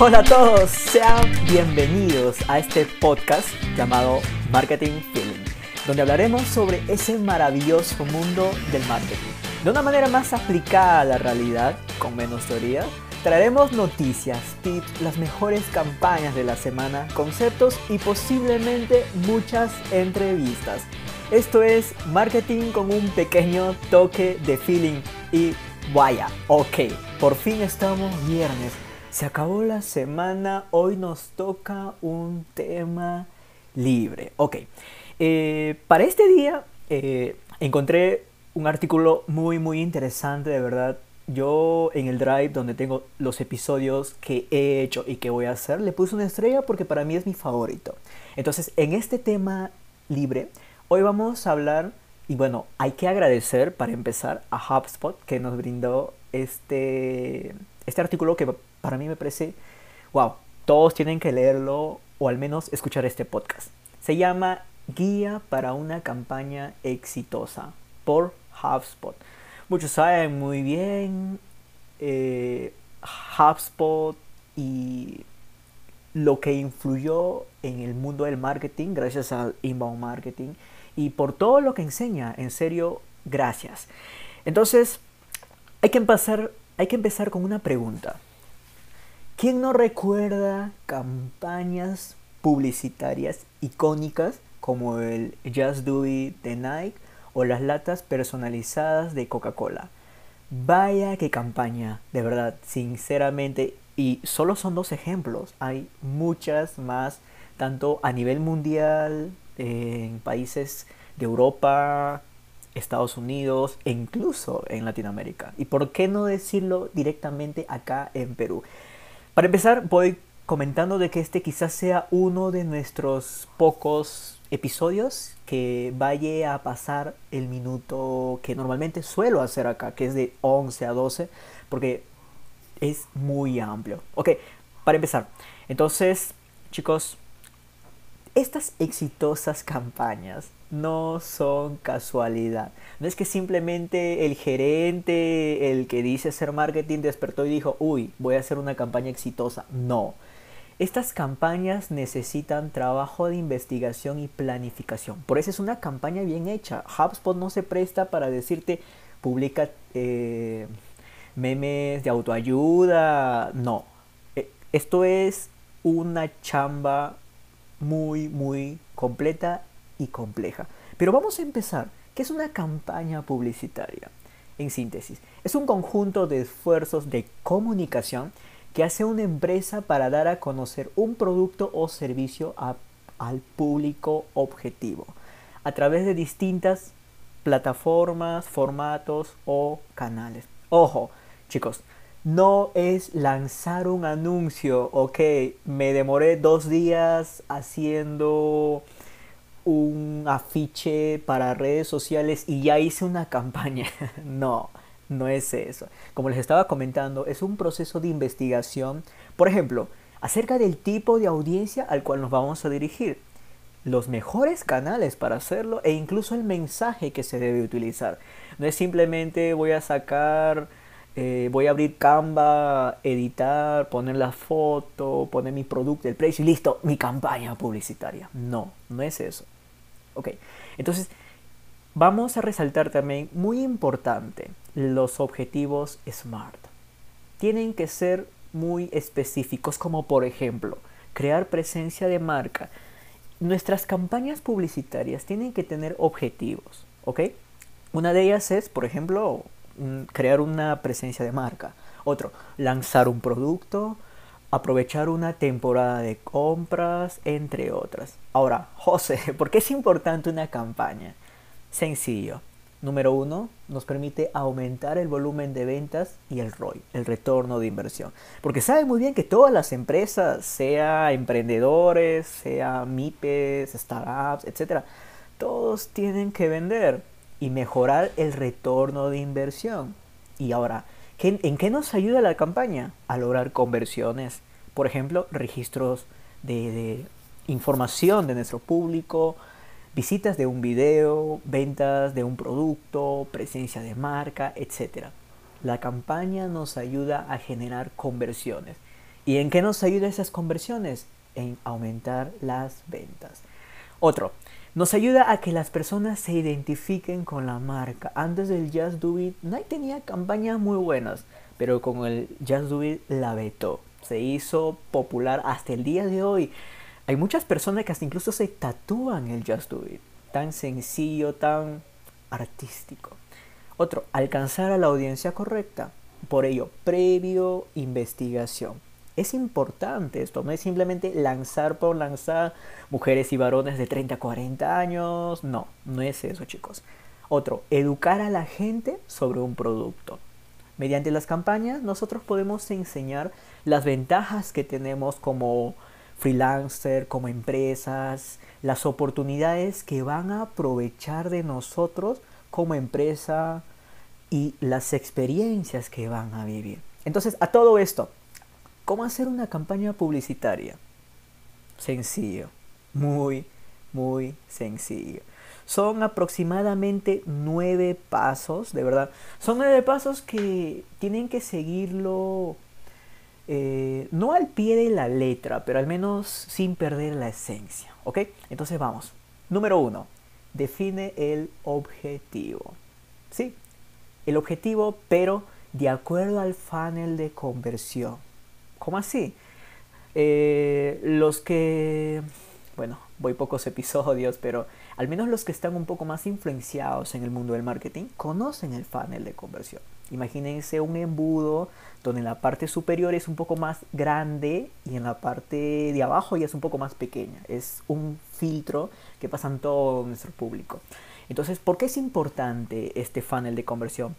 Hola a todos, sean bienvenidos a este podcast llamado Marketing Feeling, donde hablaremos sobre ese maravilloso mundo del marketing. De una manera más aplicada a la realidad, con menos teoría, traeremos noticias, tips, las mejores campañas de la semana, conceptos y posiblemente muchas entrevistas. Esto es marketing con un pequeño toque de feeling y vaya, ok, por fin estamos viernes. Se acabó la semana, hoy nos toca un tema libre. Ok, eh, para este día eh, encontré un artículo muy muy interesante, de verdad. Yo en el drive donde tengo los episodios que he hecho y que voy a hacer, le puse una estrella porque para mí es mi favorito. Entonces, en este tema libre, hoy vamos a hablar, y bueno, hay que agradecer para empezar a HubSpot que nos brindó este, este artículo que para mí me parece, wow, todos tienen que leerlo o al menos escuchar este podcast. Se llama Guía para una campaña exitosa por HubSpot. Muchos saben muy bien eh, HubSpot y lo que influyó en el mundo del marketing gracias al inbound marketing y por todo lo que enseña, en serio, gracias. Entonces, hay que empezar, hay que empezar con una pregunta. ¿Quién no recuerda campañas publicitarias icónicas como el Just Do It de Nike o las latas personalizadas de Coca-Cola? Vaya que campaña, de verdad, sinceramente. Y solo son dos ejemplos. Hay muchas más, tanto a nivel mundial, en países de Europa, Estados Unidos e incluso en Latinoamérica. ¿Y por qué no decirlo directamente acá en Perú? Para empezar, voy comentando de que este quizás sea uno de nuestros pocos episodios que vaya a pasar el minuto que normalmente suelo hacer acá, que es de 11 a 12, porque es muy amplio. Ok, para empezar, entonces, chicos, estas exitosas campañas no son casualidad. No es que simplemente el gerente, el que dice hacer marketing, despertó y dijo, uy, voy a hacer una campaña exitosa. No. Estas campañas necesitan trabajo de investigación y planificación. Por eso es una campaña bien hecha. HubSpot no se presta para decirte, publica eh, memes de autoayuda. No. Eh, esto es una chamba muy, muy completa y compleja. Pero vamos a empezar. ¿Qué es una campaña publicitaria? En síntesis, es un conjunto de esfuerzos de comunicación que hace una empresa para dar a conocer un producto o servicio al público objetivo a través de distintas plataformas, formatos o canales. Ojo, chicos, no es lanzar un anuncio, ok, me demoré dos días haciendo un afiche para redes sociales y ya hice una campaña. no, no es eso. Como les estaba comentando, es un proceso de investigación, por ejemplo, acerca del tipo de audiencia al cual nos vamos a dirigir, los mejores canales para hacerlo e incluso el mensaje que se debe utilizar. No es simplemente voy a sacar, eh, voy a abrir Canva, editar, poner la foto, poner mi producto, el precio y listo, mi campaña publicitaria. No, no es eso. Ok, entonces vamos a resaltar también, muy importante, los objetivos SMART. Tienen que ser muy específicos, como por ejemplo, crear presencia de marca. Nuestras campañas publicitarias tienen que tener objetivos, ¿ok? Una de ellas es, por ejemplo, crear una presencia de marca. Otro, lanzar un producto, aprovechar una temporada de compras, entre otras. Ahora, José, ¿por qué es importante una campaña? Sencillo. Número uno, nos permite aumentar el volumen de ventas y el ROI, el retorno de inversión. Porque sabe muy bien que todas las empresas, sea emprendedores, sea MIPES, startups, etc., todos tienen que vender y mejorar el retorno de inversión. Y ahora, ¿En qué nos ayuda la campaña? A lograr conversiones. Por ejemplo, registros de, información de nuestro público, visitas de un video, ventas de un producto, presencia de marca, etc. La campaña nos ayuda a generar conversiones. ¿Y en qué nos ayuda esas conversiones? En aumentar las ventas. Otro, nos ayuda a que las personas se identifiquen con la marca. Antes del Just Do It, Nike tenía campañas muy buenas, pero con el Just Do It la vetó. Se hizo popular hasta el día de hoy. Hay muchas personas que hasta incluso se tatúan el Just Do It. Tan sencillo, tan artístico. Otro, alcanzar a la audiencia correcta. Por ello, previo investigación. Es importante esto, no es simplemente lanzar por lanzar mujeres y varones de 30 a 40 años. No, no es eso, chicos. Otro, educar a la gente sobre un producto. Mediante las campañas nosotros podemos enseñar las ventajas que tenemos como freelancer, como empresas, las oportunidades que van a aprovechar de nosotros como empresa y las experiencias que van a vivir. Entonces, a todo esto, ¿cómo hacer una campaña publicitaria? Sencillo, muy, muy sencillo. Son aproximadamente nueve pasos, de verdad. Son nueve pasos que tienen que seguirlo eh, no al pie de la letra, pero al menos sin perder la esencia. ¿Ok? Entonces vamos. Número uno, define el objetivo. Sí, el objetivo, pero de acuerdo al funnel de conversión. ¿Cómo así? Eh, los que, bueno, voy pocos episodios, pero al menos los que están un poco más influenciados en el mundo del marketing conocen el funnel de conversión. Imagínense un embudo donde en la parte superior es un poco más grande y en la parte de abajo ya es un poco más pequeña. Es un filtro que pasa en todo nuestro público. Entonces, ¿por qué es importante este funnel de conversión?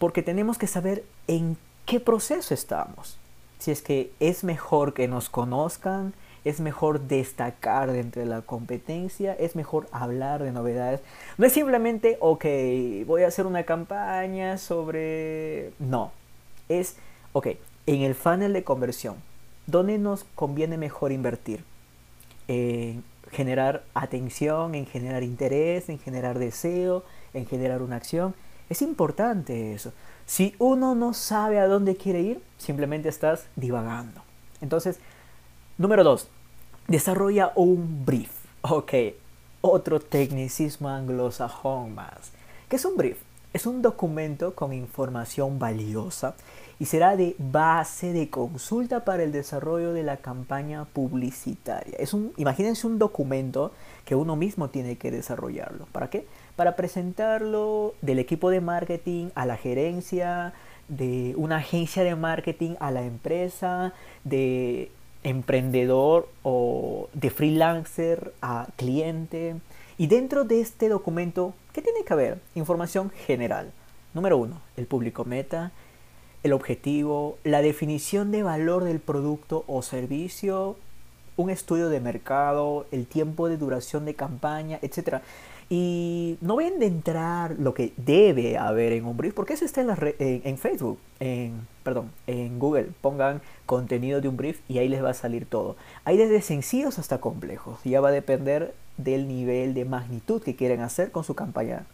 Porque tenemos que saber en qué proceso estamos. Si es que es mejor que nos conozcan, es mejor destacar dentro de la competencia, es mejor hablar de novedades. No es simplemente, ok, voy a hacer una campaña sobre... No, es, ok, en el funnel de conversión, ¿dónde nos conviene mejor invertir? En generar atención, en generar interés, en generar deseo, en generar una acción. Es importante eso. Si uno no sabe a dónde quiere ir, simplemente estás divagando. Entonces, número dos, desarrolla un brief. Ok, otro tecnicismo anglosajón más. ¿Qué es un brief? Es un documento con información valiosa y será de base de consulta para el desarrollo de la campaña publicitaria. Es un, imagínense un documento que uno mismo tiene que desarrollarlo. ¿Para qué? Para presentarlo del equipo de marketing a la gerencia, de una agencia de marketing a la empresa, de emprendedor o de freelancer a cliente. Y dentro de este documento, ¿qué tiene que haber? Información general. Número uno, el público meta, el objetivo, la definición de valor del producto o servicio, un estudio de mercado, el tiempo de duración de campaña, etc. Y no voy a entrar lo que debe haber en un brief, porque eso está en, Facebook, en, perdón, en Google. Pongan contenido de un brief y ahí les va a salir todo. Hay desde sencillos hasta complejos. Ya va a depender del nivel de magnitud que quieren hacer con su campaña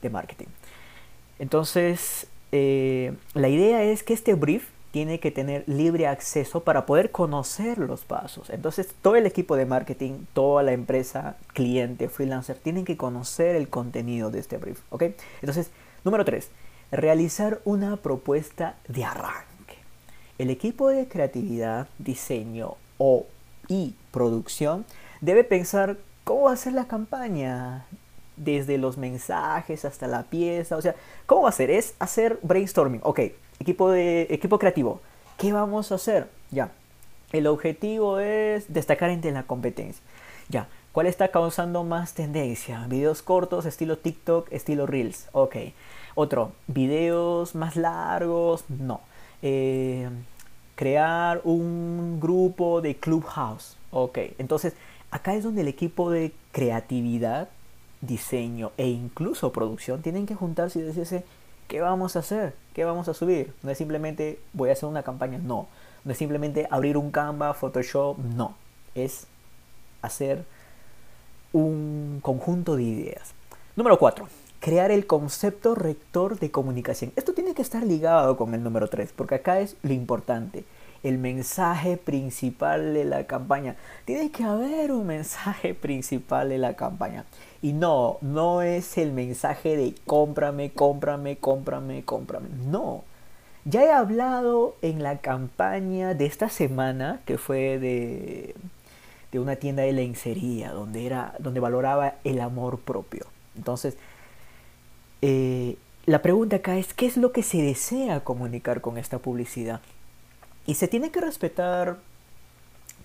de marketing. Entonces, eh, la idea es que este brief tiene que tener libre acceso para poder conocer los pasos. Entonces, todo el equipo de marketing, toda la empresa, cliente, freelancer, tienen que conocer el contenido de este brief. ¿ok? Entonces, número 3, realizar una propuesta de arranque. El equipo de creatividad, diseño o y producción debe pensar cómo hacer la campaña, desde los mensajes hasta la pieza. O sea, ¿cómo va a ser? Es hacer brainstorming. Ok, equipo, de, equipo creativo. ¿Qué vamos a hacer? Ya. El objetivo es destacar entre la competencia. Ya. ¿Cuál está causando más tendencia? Videos cortos, estilo TikTok, estilo Reels. Ok. Otro, videos más largos. No. Eh, crear un grupo de Clubhouse. Ok. Entonces, acá es donde el equipo de creatividad diseño e incluso producción tienen que juntarse y decirse, ¿qué vamos a hacer? ¿Qué vamos a subir? No es simplemente voy a hacer una campaña, no. No es simplemente abrir un Canva, Photoshop, no. Es hacer un conjunto de ideas. Número 4. Crear el concepto rector de comunicación. Esto tiene que estar ligado con el número 3, porque acá es lo importante. El mensaje principal de la campaña. Tiene que haber un mensaje principal de la campaña. Y no, no es el mensaje de cómprame, cómprame, cómprame, cómprame. No. Ya he hablado en la campaña de esta semana, que fue de, de una tienda de lencería, donde, era, donde valoraba el amor propio. Entonces, eh, la pregunta acá es, ¿qué es lo que se desea comunicar con esta publicidad? Y se tiene que respetar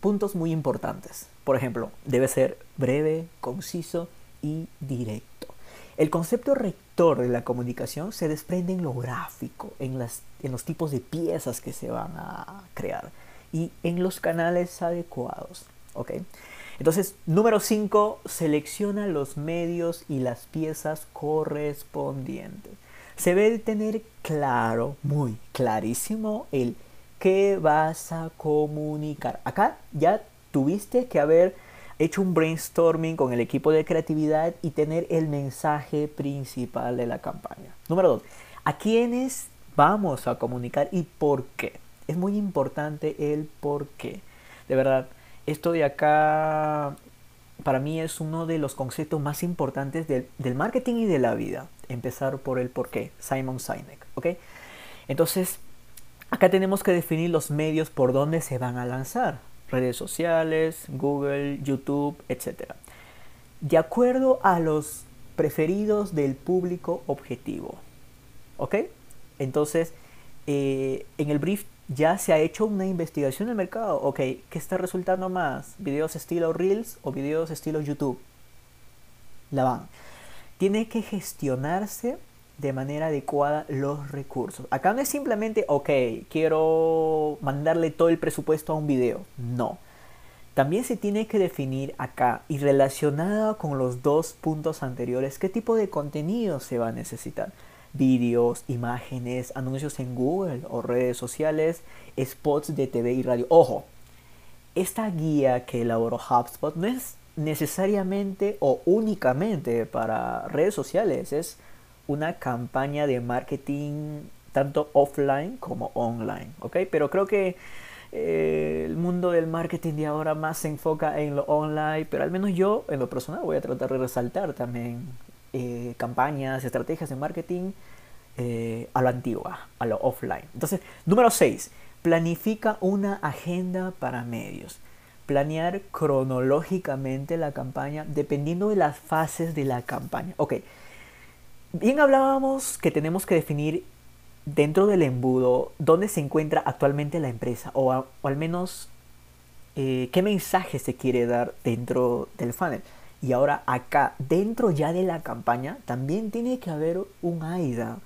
puntos muy importantes. Por ejemplo, debe ser breve, conciso y directo. El concepto rector de la comunicación se desprende en lo gráfico, en, las, en los tipos de piezas que se van a crear y en los canales adecuados. ¿ok? Entonces, número 5, selecciona los medios y las piezas correspondientes. Se debe tener claro, muy clarísimo, el qué vas a comunicar. Acá ya tuviste que haber hecho un brainstorming con el equipo de creatividad y tener el mensaje principal de la campaña. Número dos, ¿a quiénes vamos a comunicar y por qué? Es muy importante el por qué. De verdad, esto de acá para mí es uno de los conceptos más importantes del, del marketing y de la vida. Empezar por el por qué. Simon Sinek. ¿Ok? Entonces, Acá tenemos que definir los medios por donde se van a lanzar. Redes sociales, Google, YouTube, etc. De acuerdo a los preferidos del público objetivo. ¿Ok? Entonces, eh, en el brief ya se ha hecho una investigación del mercado. Ok, ¿qué está resultando más? ¿Videos estilo Reels o videos estilo YouTube? La van. Tiene que gestionarse de manera adecuada los recursos. Acá no es simplemente, ok, quiero mandarle todo el presupuesto a un video. No. También se tiene que definir acá y relacionada con los dos puntos anteriores qué tipo de contenido se va a necesitar. Vídeos, imágenes, anuncios en Google o redes sociales, spots de TV y radio. Ojo, esta guía que elaboró HubSpot no es necesariamente o únicamente para redes sociales, es una campaña de marketing tanto offline como online, ¿ok? Pero creo que eh, el mundo del marketing de ahora más se enfoca en lo online, pero al menos yo en lo personal voy a tratar de resaltar también eh, campañas, estrategias de marketing eh, a lo antigua, a lo offline. Entonces, número 6, planifica una agenda para medios. Planear cronológicamente la campaña dependiendo de las fases de la campaña. Ok, Bien hablábamos que tenemos que definir dentro del embudo dónde se encuentra actualmente la empresa o, al menos eh, qué mensaje se quiere dar dentro del funnel. Y ahora acá, dentro ya de la campaña, también tiene que haber un AIDA.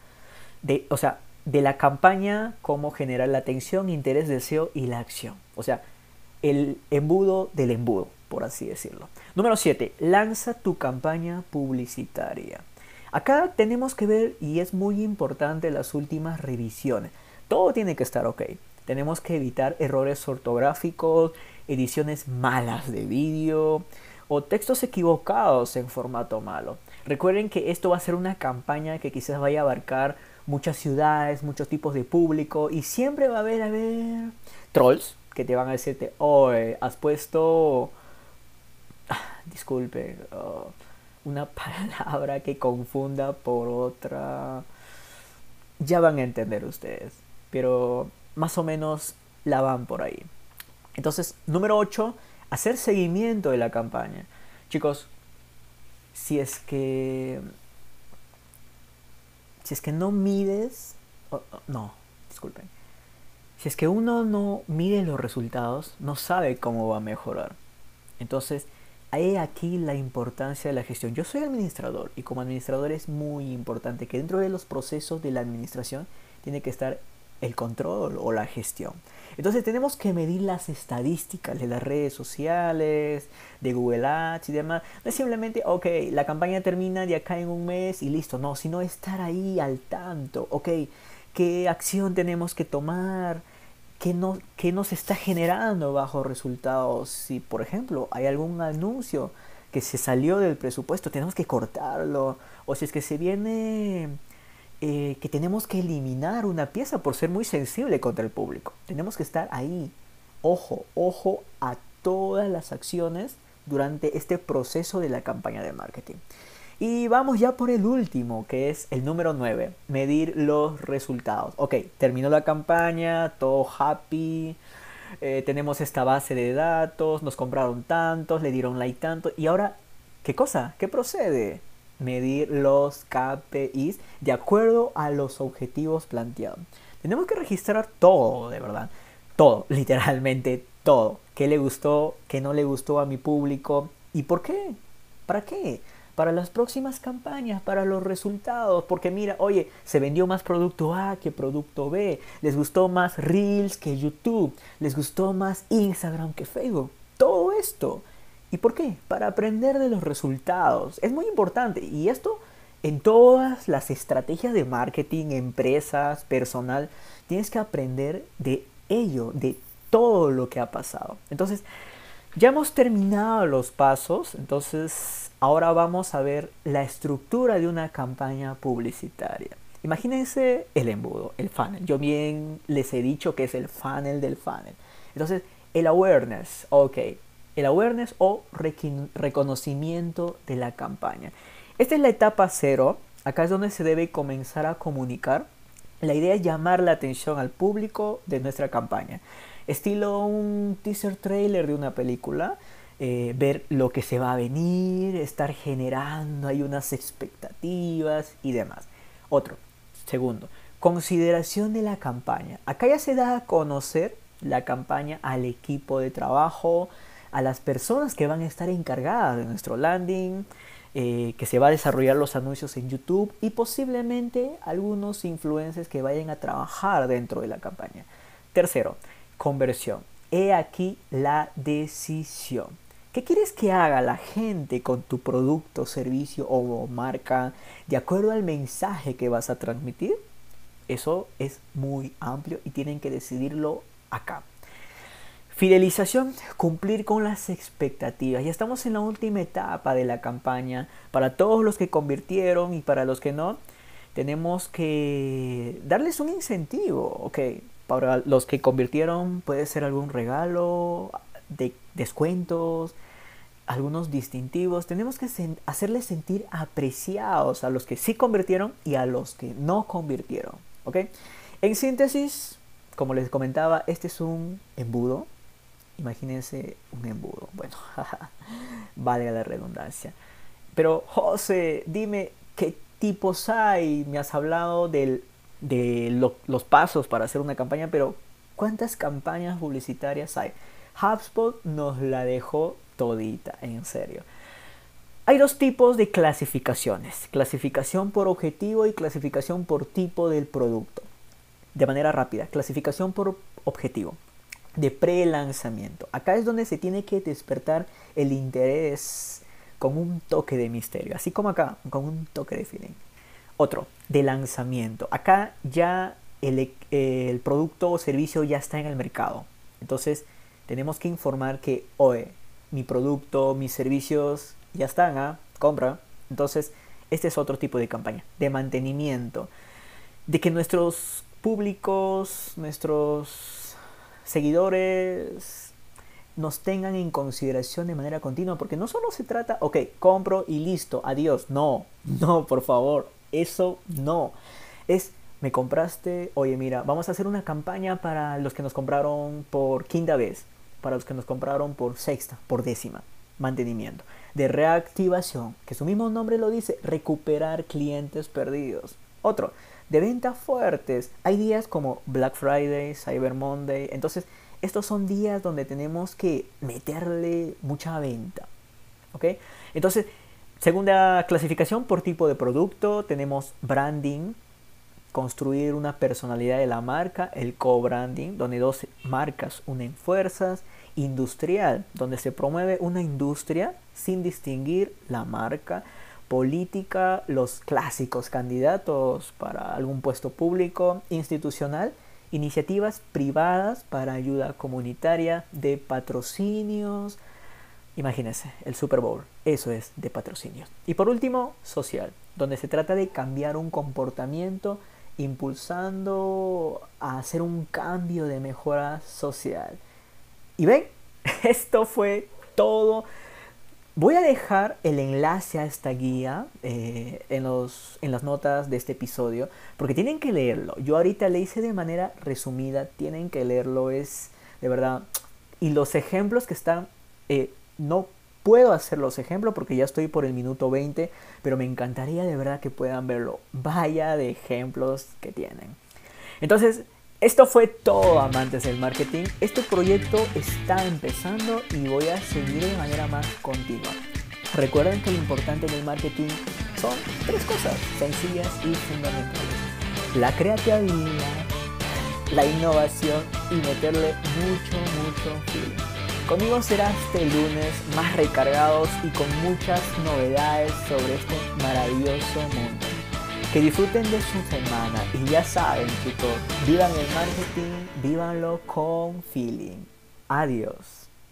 De, o sea, de la campaña, cómo generar la atención, interés, deseo y la acción. O sea, el embudo del embudo, por así decirlo. Número 7. Lanza tu campaña publicitaria. Acá tenemos que ver, y es muy importante, las últimas revisiones. Todo tiene que estar ok. Tenemos que evitar errores ortográficos, ediciones malas de vídeo o textos equivocados en formato malo. Recuerden que esto va a ser una campaña que quizás vaya a abarcar muchas ciudades, muchos tipos de público y siempre va a haber, a ver, trolls que te van a decirte, oh, has puesto... Ah, disculpe. Oh, una palabra que confunda por otra. Ya van a entender ustedes. Pero más o menos la van por ahí. Entonces, número 8, hacer seguimiento de la campaña. Chicos, si es que. Si es que no mides. no, disculpen. Si es que uno no mide los resultados, no sabe cómo va a mejorar. Entonces, hay aquí la importancia de la gestión. Yo soy administrador y como administrador es muy importante que dentro de los procesos de la administración tiene que estar el control o la gestión. Entonces tenemos que medir las estadísticas de las redes sociales, de Google Ads y demás. No es simplemente, ok, la campaña termina de acá en un mes y listo. No, sino estar ahí al tanto. Ok, ¿qué acción tenemos que tomar? ¿Qué, no, nos está generando bajo resultados? Si, por ejemplo, hay algún anuncio que se salió del presupuesto, tenemos que cortarlo. O si es que se viene eh, que tenemos que eliminar una pieza por ser muy sensible contra el público. Tenemos que estar ahí. Ojo, ojo a todas las acciones durante este proceso de la campaña de marketing. Y vamos ya por el último, que es el número 9, medir los resultados. Ok, terminó la campaña, todo happy, eh, tenemos esta base de datos, nos compraron tantos, le dieron like tanto, y ahora, ¿qué cosa? ¿Qué procede? Medir los KPIs de acuerdo a los objetivos planteados. Tenemos que registrar todo, de verdad. Todo, literalmente todo. ¿Qué le gustó? ¿Qué no le gustó a mi público? ¿Y por qué? ¿Para qué? Para las próximas campañas, para los resultados. Porque mira, oye, se vendió más producto A que producto B. Les gustó más Reels que YouTube. Les gustó más Instagram que Facebook. Todo esto. ¿Y por qué? Para aprender de los resultados. Es muy importante. Y esto en todas las estrategias de marketing, empresas, personal, tienes que aprender de ello, de todo lo que ha pasado. Entonces, ya hemos terminado los pasos, entonces ahora vamos a ver la estructura de una campaña publicitaria. Imagínense el embudo, el funnel. Yo bien les he dicho que es el funnel del funnel. Entonces, el awareness, ok. El awareness o reconocimiento de la campaña. Esta es la etapa cero. Acá es donde se debe comenzar a comunicar. La idea es llamar la atención al público de nuestra campaña estilo un teaser trailer de una película, eh, ver lo que se va a venir, estar generando hay unas expectativas y demás. Otro, segundo, consideración de la campaña. Acá ya se da a conocer la campaña al equipo de trabajo, a las personas que van a estar encargadas de nuestro landing, eh, que se va a desarrollar los anuncios en YouTube y posiblemente algunos influencers que vayan a trabajar dentro de la campaña. Tercero, conversión. He aquí la decisión. ¿Qué quieres que haga la gente con tu producto, servicio o marca de acuerdo al mensaje que vas a transmitir? Eso es muy amplio y tienen que decidirlo acá. Fidelización, cumplir con las expectativas. Ya estamos en la última etapa de la campaña. Para todos los que convirtieron y para los que no, tenemos que darles un incentivo. Ok, para los que convirtieron puede ser algún regalo, de descuentos, algunos distintivos. Tenemos que hacerles sentir apreciados a los que sí convirtieron y a los que no convirtieron. ¿ok? En síntesis, como les comentaba, este es un embudo. Imagínense un embudo. Bueno, valga la redundancia. Pero José, dime qué tipos hay. Me has hablado de los pasos para hacer una campaña, pero ¿cuántas campañas publicitarias hay? HubSpot nos la dejó todita, en serio. Hay dos tipos de clasificaciones, clasificación por objetivo y clasificación por tipo del producto. De manera rápida, clasificación por objetivo, de pre-lanzamiento. Acá es donde se tiene que despertar el interés con un toque de misterio, así como acá, con un toque de feeling. Otro, de lanzamiento. Acá ya el, producto o servicio ya está en el mercado. Entonces tenemos que informar que, oye, mi producto, mis servicios ya están, ¿ah? Compra. Entonces, este es otro tipo de campaña, de mantenimiento. De que nuestros públicos, nuestros seguidores nos tengan en consideración de manera continua, porque no solo se trata, ok, compro y listo, adiós. No, no, por favor, eso no. Es, me compraste, oye mira, vamos a hacer una campaña para los que nos compraron por quinta vez, para los que nos compraron por sexta, por décima. Mantenimiento. De reactivación, que su mismo nombre lo dice, recuperar clientes perdidos. Otro, de ventas fuertes. Hay días como Black Friday, Cyber Monday. Entonces, estos son días donde tenemos que meterle mucha venta. ¿Ok? Entonces, Segunda clasificación por tipo de producto, tenemos branding, construir una personalidad de la marca, el co-branding, donde dos marcas unen fuerzas, industrial, donde se promueve una industria sin distinguir la marca, política, los clásicos candidatos para algún puesto público, institucional, iniciativas privadas para ayuda comunitaria, de patrocinios, Imagínense, el Super Bowl, eso es de patrocinio. Y por último, social. donde se trata de cambiar un comportamiento impulsando a hacer un cambio de mejora social. Y ven, esto fue todo. Voy a dejar el enlace a esta guía eh, en, los, en las notas de este episodio, porque tienen que leerlo. Yo ahorita le hice de manera resumida, tienen que leerlo, es de verdad. Y los ejemplos que están, eh, no puedo hacer los ejemplos porque ya estoy por el minuto 20, pero me encantaría de verdad que puedan verlo. Vaya de ejemplos que tienen. Entonces, esto fue todo amantes del marketing. Este proyecto está empezando y voy a seguir de manera más continua. Recuerden que lo importante en el marketing son tres cosas sencillas y fundamentales. La creatividad, la innovación y meterle mucho, mucho feeling. Conmigo será este lunes más recargados y con muchas novedades sobre este maravilloso mundo. Que disfruten de su semana y ya saben chicos, vivan el marketing, vívanlo con feeling. Adiós.